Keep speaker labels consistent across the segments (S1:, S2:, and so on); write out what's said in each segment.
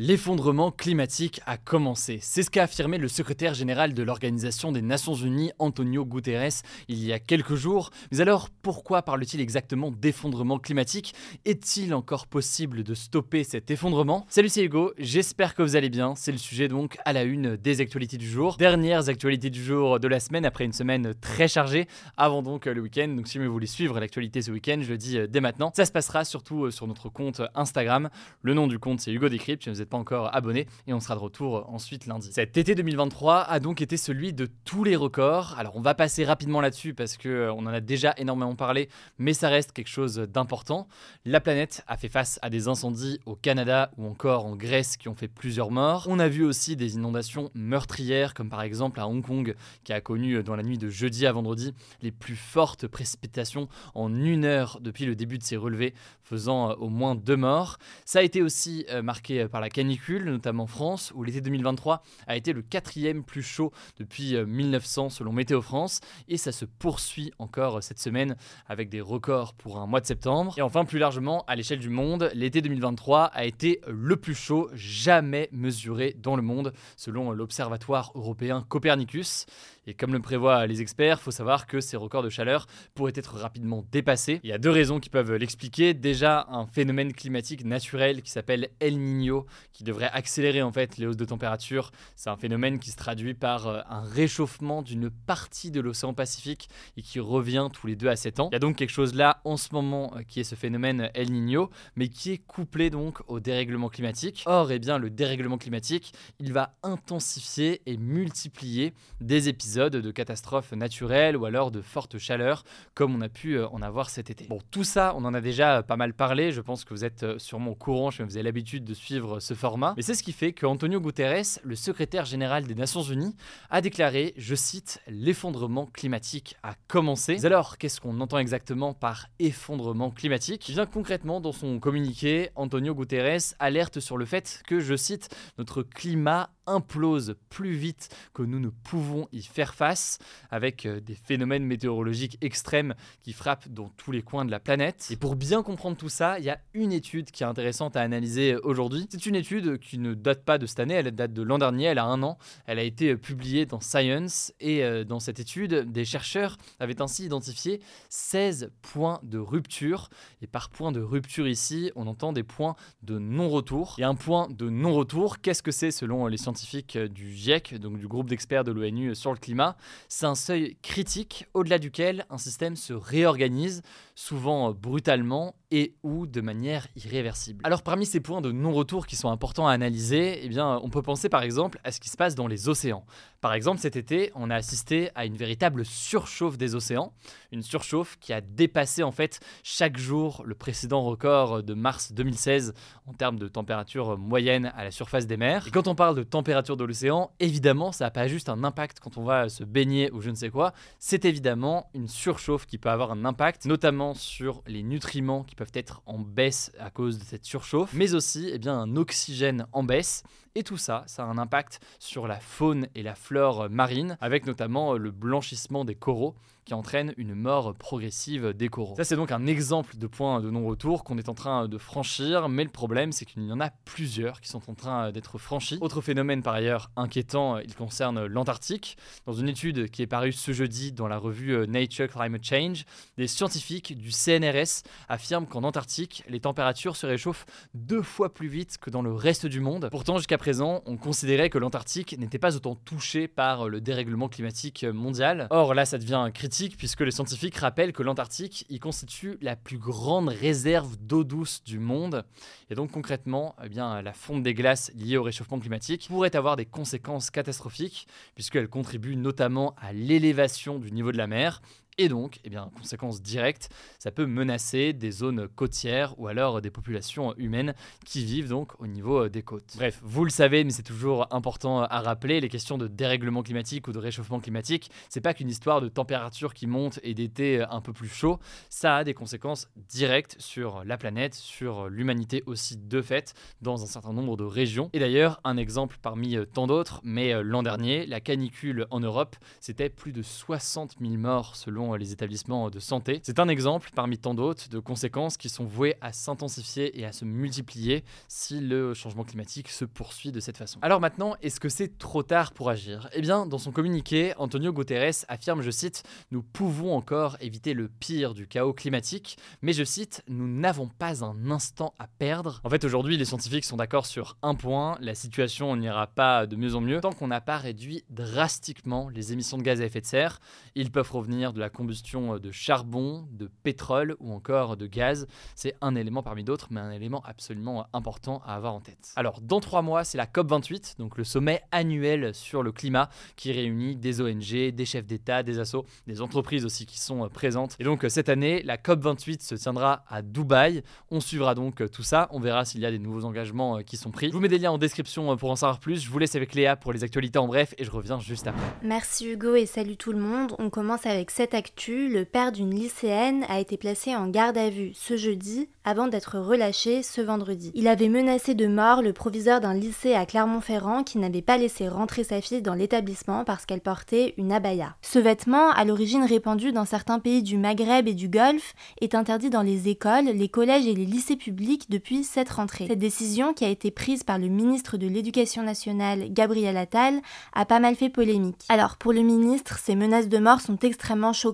S1: L'effondrement climatique a commencé. C'est ce qu'a affirmé le secrétaire général de l'Organisation des Nations Unies, Antonio Guterres, il y a quelques jours. Mais alors, pourquoi parle-t-il exactement d'effondrement climatique? Est-il encore possible de stopper cet effondrement? Salut, c'est Hugo, j'espère que vous allez bien. C'est le sujet donc à la une des actualités du jour. Dernières actualités du jour de la semaine après une semaine très chargée, avant donc le week-end. Donc si vous voulez suivre l'actualité ce week-end, je le dis dès maintenant. Ça se passera surtout sur notre compte Instagram. Le nom du compte c'est Hugo Décrypte. Pas encore abonné et on sera de retour ensuite lundi. Cet été 2023 a donc été celui de tous les records. Alors on va passer rapidement là-dessus parce que euh, on en a déjà énormément parlé, mais ça reste quelque chose d'important. La planète a fait face à des incendies au Canada ou encore en Grèce qui ont fait plusieurs morts. On a vu aussi des inondations meurtrières comme par exemple à Hong Kong qui a connu euh, dans la nuit de jeudi à vendredi les plus fortes précipitations en une heure depuis le début de ces relevés, faisant euh, au moins deux morts. Ça a été aussi marqué par la notamment en France, où l'été 2023 a été le quatrième plus chaud depuis 1900 euh, selon Météo France, et ça se poursuit encore euh, cette semaine avec des records pour un mois de septembre. Et enfin, plus largement, à l'échelle du monde, l'été 2023 a été le plus chaud jamais mesuré dans le monde, selon l'Observatoire européen Copernicus. Et comme le prévoient les experts, faut savoir que ces records de chaleur pourraient être rapidement dépassés. Il y a deux raisons qui peuvent l'expliquer. Déjà, un phénomène climatique naturel qui s'appelle El Niño, qui devrait accélérer en fait les hausses de température. C'est un phénomène qui se traduit par euh, un réchauffement d'une partie de l'océan Pacifique et qui revient tous les 2 à 7 ans. Il y a donc quelque chose là en ce moment euh, qui est ce phénomène El Niño, mais qui est couplé donc au dérèglement climatique. Or, eh bien, le dérèglement climatique, il va intensifier et multiplier des épisodes de catastrophes naturelles ou alors de fortes chaleurs comme on a pu euh, en avoir cet été. Bon, tout ça, on en a déjà pas mal parlé, je pense que vous êtes euh, sûrement au courant, je vous avez l'habitude de suivre format, mais c'est ce qui fait que Antonio Guterres, le secrétaire général des Nations Unies, a déclaré, je cite, l'effondrement climatique a commencé. Alors, qu'est-ce qu'on entend exactement par effondrement climatique eh Bien concrètement, dans son communiqué, Antonio Guterres alerte sur le fait que, je cite, notre climat implose plus vite que nous ne pouvons y faire face, avec euh, des phénomènes météorologiques extrêmes qui frappent dans tous les coins de la planète. Et pour bien comprendre tout ça, il y a une étude qui est intéressante à analyser aujourd'hui. C'est une étude qui ne date pas de cette année, elle date de l'an dernier, elle a un an. Elle a été publiée dans Science et euh, dans cette étude, des chercheurs avaient ainsi identifié 16 points de rupture. Et par point de rupture ici, on entend des points de non-retour. Et un point de non-retour, qu'est-ce que c'est selon les scientifiques? Euh, du GIEC, donc du groupe d'experts de l'ONU sur le climat, c'est un seuil critique au-delà duquel un système se réorganise, souvent euh, brutalement et ou de manière irréversible. Alors parmi ces points de non-retour qui sont importants à analyser, eh bien, on peut penser par exemple à ce qui se passe dans les océans. Par exemple, cet été, on a assisté à une véritable surchauffe des océans, une surchauffe qui a dépassé en fait chaque jour le précédent record de mars 2016 en termes de température moyenne à la surface des mers. Et quand on parle de température de l'océan, évidemment, ça n'a pas juste un impact quand on va se baigner ou je ne sais quoi, c'est évidemment une surchauffe qui peut avoir un impact, notamment sur les nutriments qui peuvent être en baisse à cause de cette surchauffe, mais aussi eh bien, un oxygène en baisse. Et tout ça, ça a un impact sur la faune et la flore marine, avec notamment le blanchissement des coraux qui entraîne une mort progressive des coraux. Ça, c'est donc un exemple de point de non-retour qu'on est en train de franchir, mais le problème, c'est qu'il y en a plusieurs qui sont en train d'être franchis. Autre phénomène par ailleurs inquiétant, il concerne l'Antarctique. Dans une étude qui est parue ce jeudi dans la revue Nature Climate Change, des scientifiques du CNRS affirment qu'en Antarctique, les températures se réchauffent deux fois plus vite que dans le reste du monde. Pourtant, jusqu'à présent, on considérait que l'Antarctique n'était pas autant touché par le dérèglement climatique mondial. Or, là, ça devient critique puisque les scientifiques rappellent que l'Antarctique y constitue la plus grande réserve d'eau douce du monde. Et donc concrètement, eh bien, la fonte des glaces liée au réchauffement climatique pourrait avoir des conséquences catastrophiques puisqu'elle contribue notamment à l'élévation du niveau de la mer et donc, eh bien, conséquence directe, ça peut menacer des zones côtières ou alors des populations humaines qui vivent donc au niveau euh, des côtes. Bref, vous le savez, mais c'est toujours important à rappeler, les questions de dérèglement climatique ou de réchauffement climatique, c'est pas qu'une histoire de température qui monte et d'été un peu plus chaud, ça a des conséquences directes sur la planète, sur l'humanité aussi de fait, dans un certain nombre de régions. Et d'ailleurs, un exemple parmi euh, tant d'autres, mais euh, l'an dernier, la canicule en Europe, c'était plus de 60 000 morts selon les établissements de santé. C'est un exemple parmi tant d'autres de conséquences qui sont vouées à s'intensifier et à se multiplier si le changement climatique se poursuit de cette façon. Alors maintenant, est-ce que c'est trop tard pour agir? Eh bien, dans son communiqué, Antonio Guterres affirme, je cite, Nous pouvons encore éviter le pire du chaos climatique, mais je cite, Nous n'avons pas un instant à perdre. En fait, aujourd'hui, les scientifiques sont d'accord sur un point, la situation n'ira pas de mieux en mieux tant qu'on n'a pas réduit drastiquement les émissions de gaz à effet de serre. Ils peuvent revenir de la combustion de charbon, de pétrole ou encore de gaz. C'est un élément parmi d'autres, mais un élément absolument important à avoir en tête. Alors, dans trois mois, c'est la COP28, donc le sommet annuel sur le climat qui réunit des ONG, des chefs d'État, des assos, des entreprises aussi qui sont présentes. Et donc, cette année, la COP28 se tiendra à Dubaï. On suivra donc tout ça. On verra s'il y a des nouveaux engagements qui sont pris. Je vous mets des liens en description pour en savoir plus. Je vous laisse avec Léa pour les actualités en bref et je reviens juste après.
S2: Merci Hugo et salut tout le monde. On commence avec cette Le père d'une lycéenne a été placé en garde à vue ce jeudi avant d'être relâché ce vendredi. Il avait menacé de mort le proviseur d'un lycée à Clermont-Ferrand qui n'avait pas laissé rentrer sa fille dans l'établissement parce qu'elle portait une abaya. Ce vêtement, à l'origine répandu dans certains pays du Maghreb et du Golfe, est interdit dans les écoles, les collèges et les lycées publics depuis cette rentrée. Cette décision, qui a été prise par le ministre de l'Éducation nationale, Gabriel Attal, a pas mal fait polémique. Alors, pour le ministre, ces menaces de mort sont extrêmement choquantes.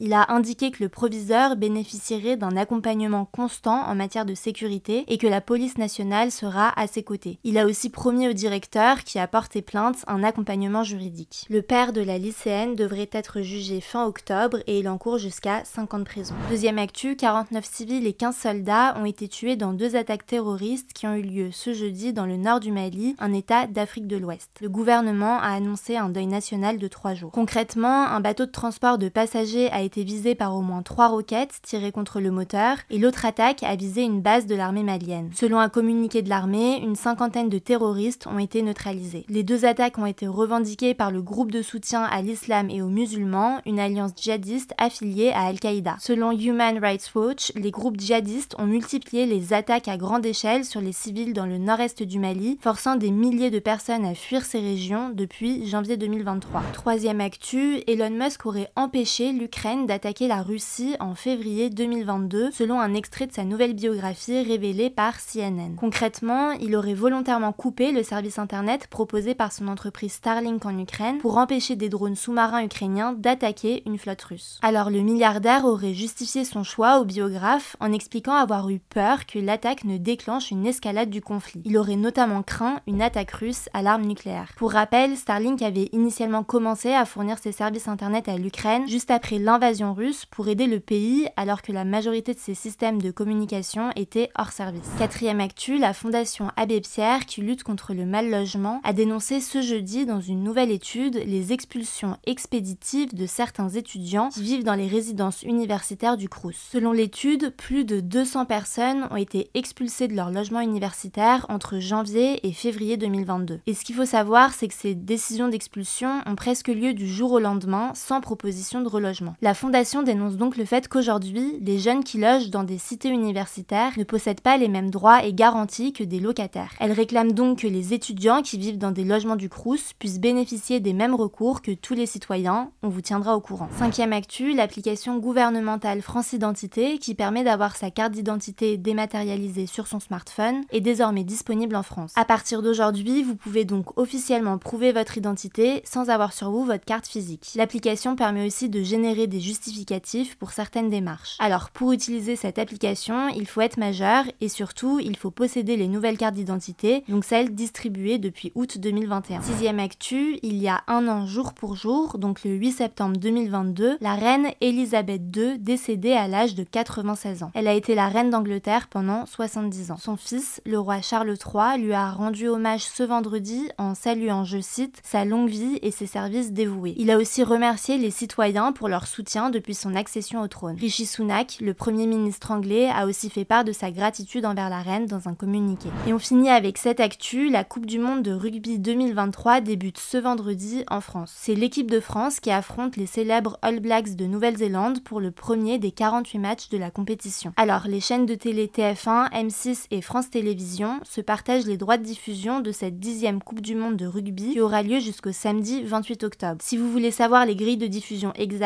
S2: Il a indiqué que le proviseur bénéficierait d'un accompagnement constant en matière de sécurité et que la police nationale sera à ses côtés. Il a aussi promis au directeur qui a porté plainte un accompagnement juridique. Le père de la lycéenne devrait être jugé fin octobre et il encourt jusqu'à 5 ans de prison. Deuxième actu, 49 civils et 15 soldats ont été tués dans deux attaques terroristes qui ont eu lieu ce jeudi dans le nord du Mali, un état d'Afrique de l'Ouest. Le gouvernement a annoncé un deuil national de trois jours. Concrètement, un bateau de transport de passagers a été visé par au moins trois roquettes tirées contre le moteur et l'autre attaque a visé une base de l'armée malienne. Selon un communiqué de l'armée, une cinquantaine de terroristes ont été neutralisés. Les deux attaques ont été revendiquées par le groupe de soutien à l'islam et aux musulmans, une alliance djihadiste affiliée à Al-Qaïda. Selon Human Rights Watch, les groupes djihadistes ont multiplié les attaques à grande échelle sur les civils dans le nord-est du Mali, forçant des milliers de personnes à fuir ces régions depuis janvier 2023. Troisième actu, Elon Musk aurait empêché l'Ukraine d'attaquer la Russie en février 2022, selon un extrait de sa nouvelle biographie révélée par CNN. Concrètement, il aurait volontairement coupé le service internet proposé par son entreprise Starlink en Ukraine pour empêcher des drones sous-marins ukrainiens d'attaquer une flotte russe. Alors le milliardaire aurait justifié son choix au biographe en expliquant avoir eu peur que l'attaque ne déclenche une escalade du conflit. Il aurait notamment craint une attaque russe à l'arme nucléaire. Pour rappel, Starlink avait initialement commencé à fournir ses services internet à l'Ukraine juste après l'invasion russe pour aider le pays alors que la majorité de ses systèmes de communication étaient hors service. Quatrième actu, la fondation Abbé Pierre qui lutte contre le mal logement a dénoncé ce jeudi dans une nouvelle étude les expulsions expéditives de certains étudiants qui vivent dans les résidences universitaires du Crous. Selon l'étude, plus de 200 personnes ont été expulsées de leur logement universitaire entre janvier et février 2022. Et ce qu'il faut savoir, c'est que ces décisions d'expulsion ont presque lieu du jour au lendemain sans proposition de relogement. La fondation dénonce donc le fait qu'aujourd'hui, les jeunes qui logent dans des cités universitaires ne possèdent pas les mêmes droits et garanties que des locataires. Elle réclame donc que les étudiants qui vivent dans des logements du Crous puissent bénéficier des mêmes recours que tous les citoyens. On vous tiendra au courant. Cinquième actu, l'application gouvernementale France Identité qui permet d'avoir sa carte d'identité dématérialisée sur son smartphone est désormais disponible en France. À partir d'aujourd'hui, vous pouvez donc officiellement prouver votre identité sans avoir sur vous votre carte physique. L'application permet aussi de générer des justificatifs pour certaines démarches. Alors pour utiliser cette application, il faut être majeur et surtout il faut posséder les nouvelles cartes d'identité, donc celles distribuées depuis août 2021. Sixième actu, il y a un an jour pour jour, donc le 8 septembre 2022, la reine Elisabeth II décédée à l'âge de 96 ans. Elle a été la reine d'Angleterre pendant 70 ans. Son fils, le roi Charles III, lui a rendu hommage ce vendredi en saluant, je cite, sa longue vie et ses services dévoués. Il a aussi remercié les citoyens pour leur soutien depuis son accession au trône. Rishi Sunak, le premier ministre anglais, a aussi fait part de sa gratitude envers la reine dans un communiqué. Et on finit avec cette actu, la Coupe du Monde de rugby 2023 débute ce vendredi en France. C'est l'équipe de France qui affronte les célèbres All Blacks de Nouvelle-Zélande pour le premier des 48 matchs de la compétition. Alors, les chaînes de télé TF1, M6 et France Télévisions se partagent les droits de diffusion de cette dixième Coupe du Monde de rugby qui aura lieu jusqu'au samedi 28 octobre. Si vous voulez savoir les grilles de diffusion exactes,